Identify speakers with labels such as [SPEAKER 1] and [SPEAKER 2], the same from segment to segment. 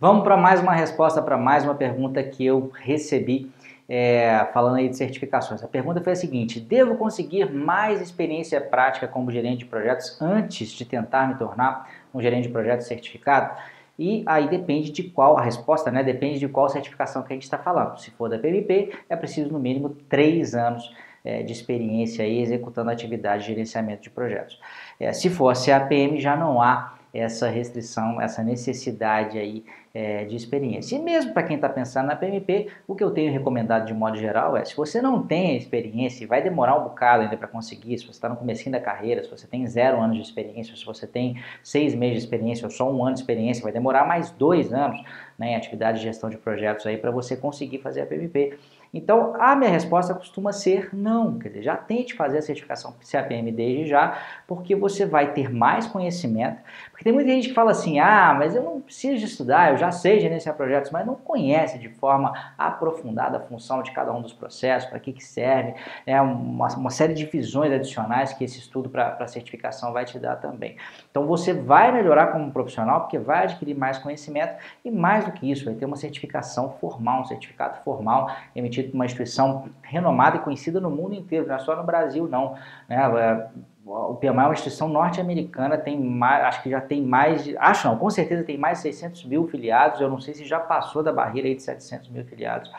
[SPEAKER 1] Vamos para mais uma resposta para mais uma pergunta que eu recebi é, falando aí de certificações. A pergunta foi a seguinte: devo conseguir mais experiência prática como gerente de projetos antes de tentar me tornar um gerente de projetos certificado? E aí depende de qual, a resposta né, depende de qual certificação que a gente está falando. Se for da PMP, é preciso no mínimo três anos é, de experiência aí executando atividade de gerenciamento de projetos. É, se for a CAPM, já não há essa restrição, essa necessidade aí é, de experiência. E mesmo para quem está pensando na PMP, o que eu tenho recomendado de modo geral é, se você não tem experiência, vai demorar um bocado ainda para conseguir, se você está no começo da carreira, se você tem zero anos de experiência, se você tem seis meses de experiência ou só um ano de experiência, vai demorar mais dois anos né, em atividade de gestão de projetos aí para você conseguir fazer a PMP. Então, a minha resposta costuma ser não. Quer dizer, já tente fazer a certificação CAPM desde já, porque você vai ter mais conhecimento. Porque tem muita gente que fala assim: ah, mas eu não preciso de estudar, eu já sei gerenciar projetos, mas não conhece de forma aprofundada a função de cada um dos processos, para que, que serve, é uma, uma série de visões adicionais que esse estudo para certificação vai te dar também. Então, você vai melhorar como profissional, porque vai adquirir mais conhecimento e mais do que isso, vai ter uma certificação formal, um certificado formal emitido por uma instituição renomada e conhecida no mundo inteiro, não é só no Brasil não. Né? O PMI é uma instituição norte-americana, tem mais, acho que já tem mais de, acho não, com certeza tem mais de 600 mil filiados, eu não sei se já passou da barreira aí de 700 mil filiados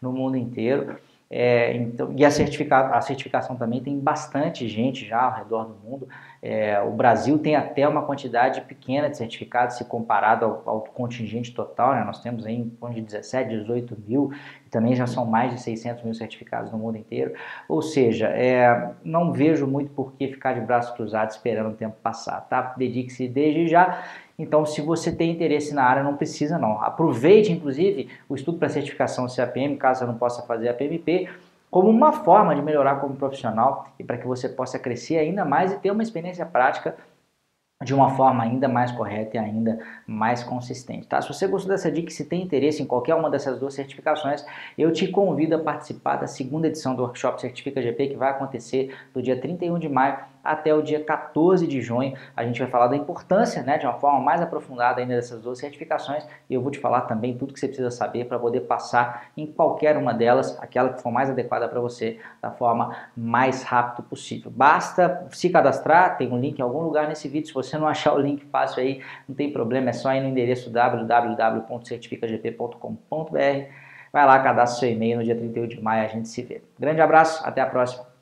[SPEAKER 1] no mundo inteiro. É, então, e a, certifica, a certificação também tem bastante gente já ao redor do mundo. É, o Brasil tem até uma quantidade pequena de certificados se comparado ao, ao contingente total. Né? Nós temos aí em torno de 17, 18 mil, e também já são mais de 600 mil certificados no mundo inteiro. Ou seja, é, não vejo muito por que ficar de braços cruzados esperando o tempo passar. Tá? Dedique-se desde já então, se você tem interesse na área, não precisa não. Aproveite, inclusive, o estudo para certificação CAPM, caso você não possa fazer a PMP, como uma forma de melhorar como profissional e para que você possa crescer ainda mais e ter uma experiência prática de uma forma ainda mais correta e ainda mais consistente. Tá? Se você gostou dessa dica e se tem interesse em qualquer uma dessas duas certificações, eu te convido a participar da segunda edição do Workshop Certifica GP, que vai acontecer do dia 31 de maio até o dia 14 de junho. A gente vai falar da importância, né, de uma forma mais aprofundada ainda dessas duas certificações e eu vou te falar também tudo que você precisa saber para poder passar em qualquer uma delas, aquela que for mais adequada para você, da forma mais rápida possível. Basta se cadastrar, tem um link em algum lugar nesse vídeo. Se você não achar o link fácil aí, não tem problema, é só ir no endereço www.certificagp.com.br. Vai lá, cadastra seu e-mail no dia 31 de maio, a gente se vê. Grande abraço, até a próxima.